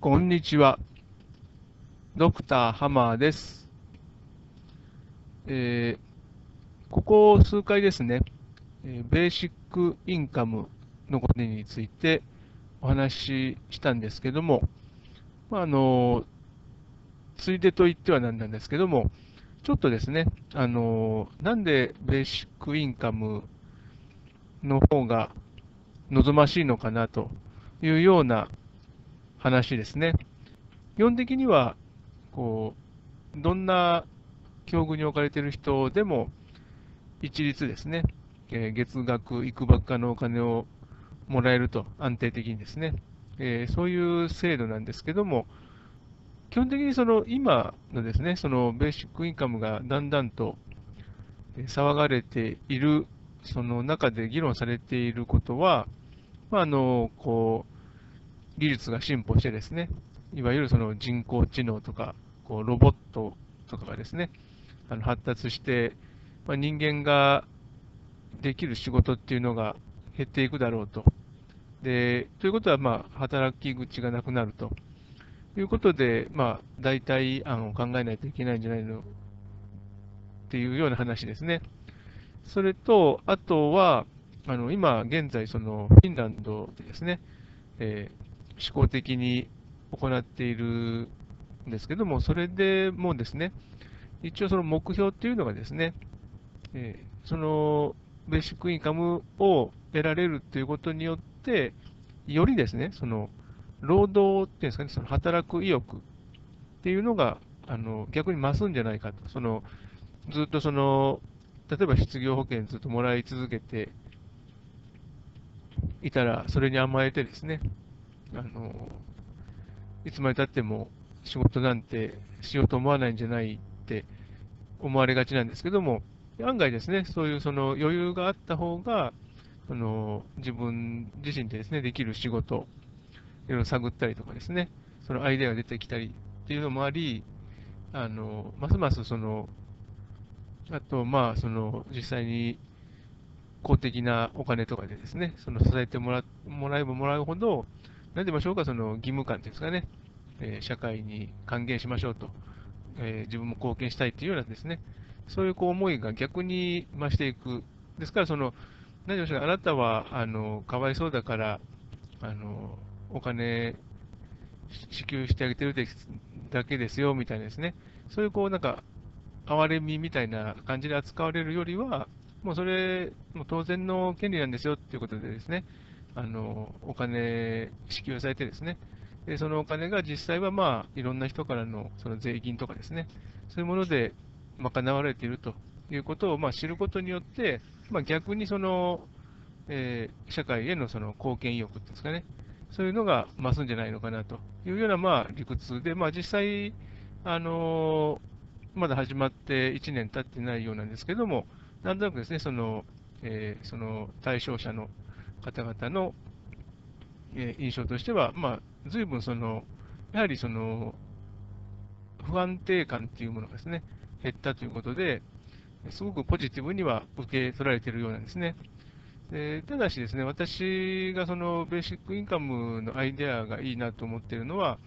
こんにちは。ドクターハマーです。えー、ここ数回ですね、ベーシックインカムのことについてお話ししたんですけども、まあ、あの、ついでと言ってはなんなんですけども、ちょっとですね、あの、なんでベーシックインカムの方が望ましいのかなというような話ですね。基本的には、こう、どんな境遇に置かれている人でも、一律ですね、えー、月額いくばっかのお金をもらえると、安定的にですね、えー、そういう制度なんですけども、基本的にその今のですね、そのベーシックインカムがだんだんと騒がれている、その中で議論されていることは、まあ、あの、こう、技術が進歩してですね、いわゆるその人工知能とか、こうロボットとかがですね、あの発達して、まあ、人間ができる仕事っていうのが減っていくだろうと。で、ということは、まあ、働き口がなくなるということで、まあ、代替案を考えないといけないんじゃないの？っていうような話ですね。それと、あとは、あの今現在、そのフィンランドでですね、えー、思考的に行っているんですけども、それでもですね、一応その目標っていうのがですね、えー、そのベーシックインカムを得られるということによって、よりですね、その労働っていうんですかね、その働く意欲っていうのがあの逆に増すんじゃないかと、そのずっとその例えば失業保険ずっともらい続けていたら、それに甘えてですね、あの、いつまでたっても仕事なんてしようと思わないんじゃないって思われがちなんですけども、案外ですね、そういうその余裕があった方が、その自分自身でですね、できる仕事、いろいろ探ったりとかですね、そのアイデアが出てきたりっていうのもあり、あの、ますますその、あと、まあ、その、実際に公的なお金とかでですね、その支えてもらもらえばもらうほど、なんて言いましょうか、その義務感ですかね、えー、社会に還元しましょうと、えー、自分も貢献したいというようなですね、そういうこう思いが逆に増していく。ですから、その、何でしょうか、あなたは、あの、かわいそうだから、あの、お金支給してあげてるだけですよ、みたいなですね、そういうこう、なんか、哀れみみたいな感じで扱われるよりは、もうそれ、もう当然の権利なんですよっていうことでですね、あのお金支給されてですね、でそのお金が実際はまあいろんな人からのその税金とかですね、そういうもので賄われているということをまあ知ることによって、まあ、逆にその、えー、社会へのその貢献意欲ですかね、そういうのが増すんじゃないのかなというようなまあ理屈で、まあ、実際、あのー、まだ始まって1年経ってないようなんですけども、なんとなくですね、その、えー、その対象者の方々の、え、印象としては、まあ、随分その、やはりその、不安定感っていうものがですね、減ったということで、すごくポジティブには受け取られているようなんですね。でただしですね、私がそのベーシックインカムのアイデアがいいなと思っているのは、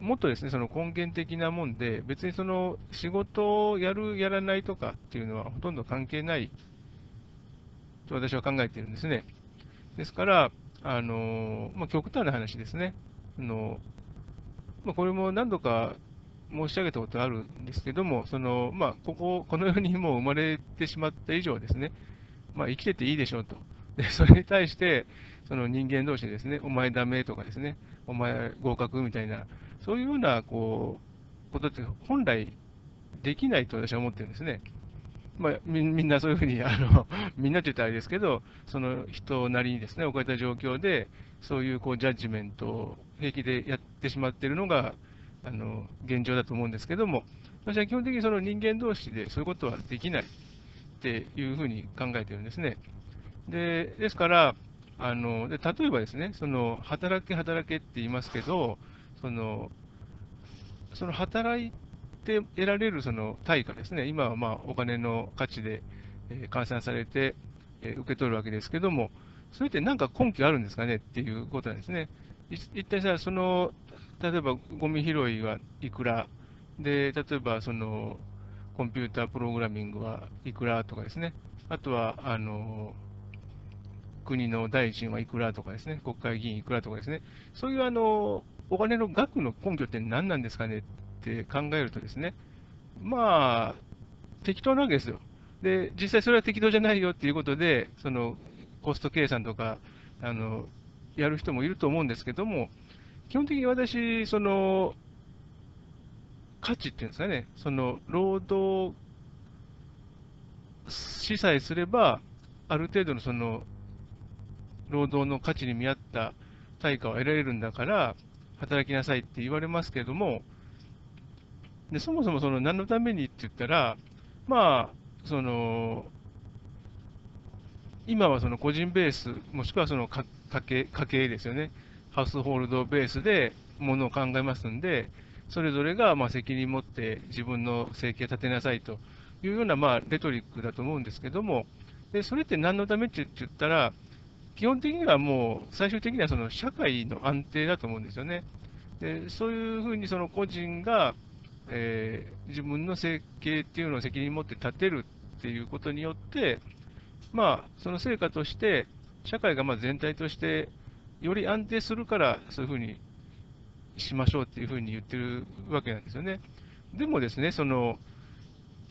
もっとですね、その根源的なもんで、別にその仕事をやる、やらないとかっていうのはほとんど関係ないと私は考えているんですね。ですから、あのまあ、極端な話ですね。あのまあ、これも何度か申し上げたことあるんですけども、そのまあ、ここ、この世にもう生まれてしまった以上ですね、まあ、生きてていいでしょうと。で、それに対して、その人間同士ですね、お前ダメとかですね、お前合格みたいな、そういうようなこうことって本来できないと私は思ってるんですね。まあ、みんなそういうふうにあの、みんなと言ったらあれですけど、その人なりにですね置かれた状況で、そういうこうジャッジメントを平気でやってしまっているのがあの現状だと思うんですけども、私は基本的にその人間同士でそういうことはできないっていうふうに考えてるんですね。でですから、あので例えばですね、その働け、働けって言いますけど、そのその働いて得られるその対価ですね、今はまあお金の価値で、え換算されて、え受け取るわけですけども、それってなんか根拠あるんですかねっていうことなんですね。一体さ、その、例えばゴミ拾いはいくら、で、例えばその、コンピュータープログラミングはいくらとかですね、あとは、あの、国の大臣はいくらとかですね、国会議員いくらとかですね、そういうあの、お金の額の根拠って何なんですかねっって考えるとですね、まあ、適当なわけですよ。で、実際それは適当じゃないよっていうことで、そのコスト計算とか、あの、やる人もいると思うんですけども、基本的に私、その、価値っていうんですかね、その、労働しさえすれば、ある程度のその、労働の価値に見合った対価を得られるんだから、働きなさいって言われますけれども、でそもそもその何のためにって言ったら、まあ、その、今はその個人ベース、もしくはその家計家計ですよね、ハウスホールドベースでものを考えますんで、それぞれがまあ責任を持って自分の生計を立てなさいというようなまあレトリックだと思うんですけども、でそれって何のためって言ったら、基本的にはもう最終的にはその社会の安定だと思うんですよね。でそういうふうにその個人が、えー、自分の生計っていうのを責任を持って立てるっていうことによって、まあ、その成果として、社会がまあ全体としてより安定するから、そういうふうにしましょうっていうふうに言ってるわけなんですよね。でもですね、その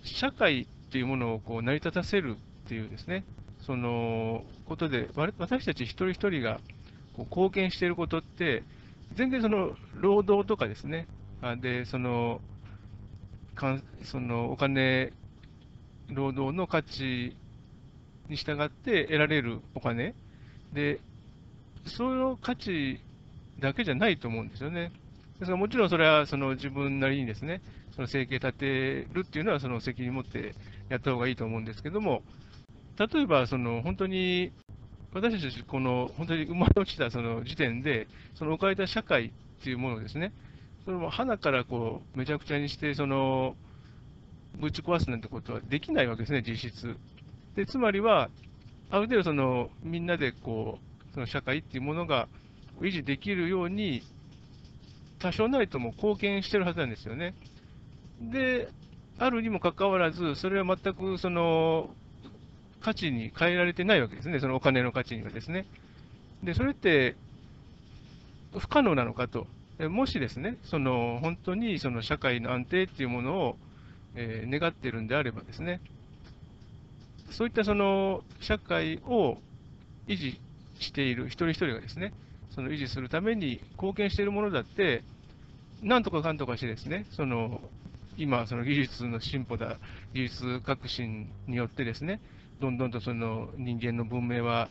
社会っていうものをこう成り立たせるっていうですね、そのことで、私たち一人一人がこう貢献していることって、全然その労働とかですね、でそのかんそのお金、労働の価値に従って得られるお金で、その価値だけじゃないと思うんですよね。ですからもちろんそれはその自分なりにですね、その生計立てるっていうのはその責任を持ってやった方がいいと思うんですけども、例えばその本当に私たち、この本当に生まれ落ちたその時点で、その置かれた社会っていうものですね、それも花からこうめちゃくちゃにして、そのぶち壊すなんてことはできないわけですね、実質。でつまりは、ある程度そのみんなでこうその社会っていうものが維持できるように、多少なりとも貢献してるはずなんですよね。で、あるにもかかわらず、それは全くその価値に変えられてないわけですね、そのお金の価値にはですね。で、それって不可能なのかと。もしですね、その本当にその社会の安定っていうものを、えー、願っているんであればですね、そういったその社会を維持している一人一人がですね、その維持するために貢献しているものだって、なんとかかんとかしてですね、その今、その技術の進歩だ、技術革新によってですね、どんどんとその人間の文明は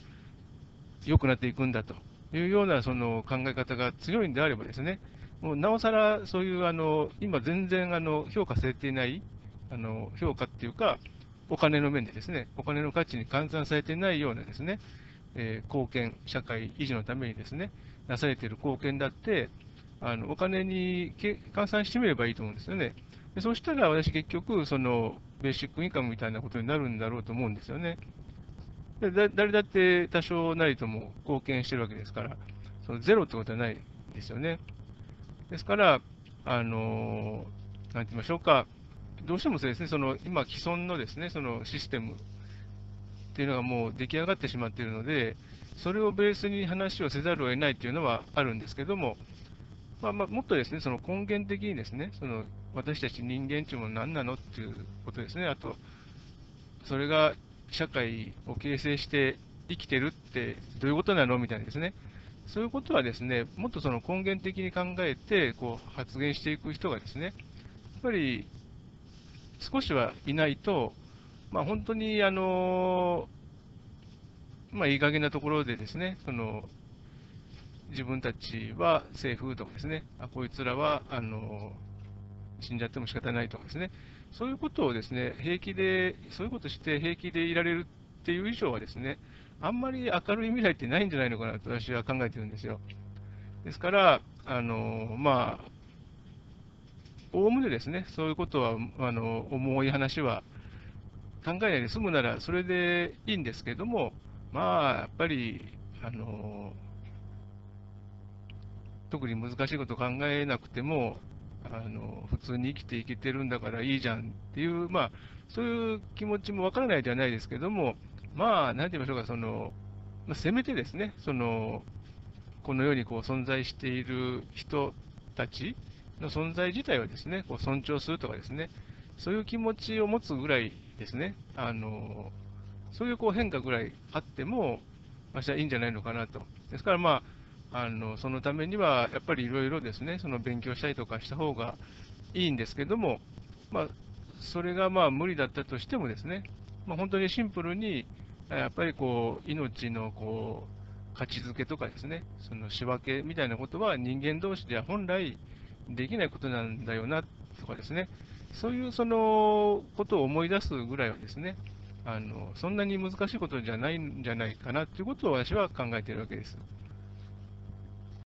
良くなっていくんだと。いうようなその考え方が強いんであればですね、もうなおさらそういうあの今全然あの評価されていないあの評価っていうか、お金の面でですね、お金の価値に換算されていないようなですね、えー、貢献、社会維持のためにですね、なされている貢献だって、あのお金に換算してみればいいと思うんですよね。でそうしたら私結局、そのベーシックインカムみたいなことになるんだろうと思うんですよね。で誰だって多少なりとも貢献してるわけですから、そのゼロってことはないですよね。ですから、あのなんて言いましょうか、どうしてもですね、その今既存のですね、そのシステムっていうのがもう出来上がってしまっているので、それをベースに話をせざるを得ないというのはあるんですけども、まあ、まあ、もっとですね、その根源的にですね、その私たち人間っていうもの何なのっていうことですね。あと、それが社会を形成して生きてるってどういうことなの？みたいなですね。そういうことはですね、もっとその根源的に考えてこう発言していく人がですね、やっぱり少しはいないと、まあ、本当にあの、まあ、いい加減なところでですね、その自分たちは政府とかですね、あこいつらはあの死んじゃっても仕方ないとかですね、そういうことをですね、平気で、そういうことして平気でいられるっていう以上はですね、あんまり明るい未来ってないんじゃないのかなと私は考えてるんですよ。ですから、あのまあ、おおむねですね、そういうことは、あの重い話は考えないで済むならそれでいいんですけども、まあ、やっぱりあの特に難しいこと考えなくても、あの普通に生きていけてるんだからいいじゃんっていう、まあ、そういう気持ちもわからないじゃないですけども、まあ、なんて言いましょうか、その、まあ、せめてですね、その、この世にこう存在している人たちの存在自体をですね、こう尊重するとかですね、そういう気持ちを持つぐらいですね、あの、そういうこう変化ぐらいあっても、私はいいんじゃないのかなと。ですからまあ、あのそのためには、やっぱりいろいろですね、その勉強したりとかした方がいいんですけども、まあ、それがまあ無理だったとしてもですね、まあ、本当にシンプルに、やっぱりこう、命のこう、価値づけとかですね、その仕分けみたいなことは人間同士では本来できないことなんだよなとかですね、そういうそのことを思い出すぐらいはですね、あのそんなに難しいことじゃないんじゃないかなということを私は考えているわけです。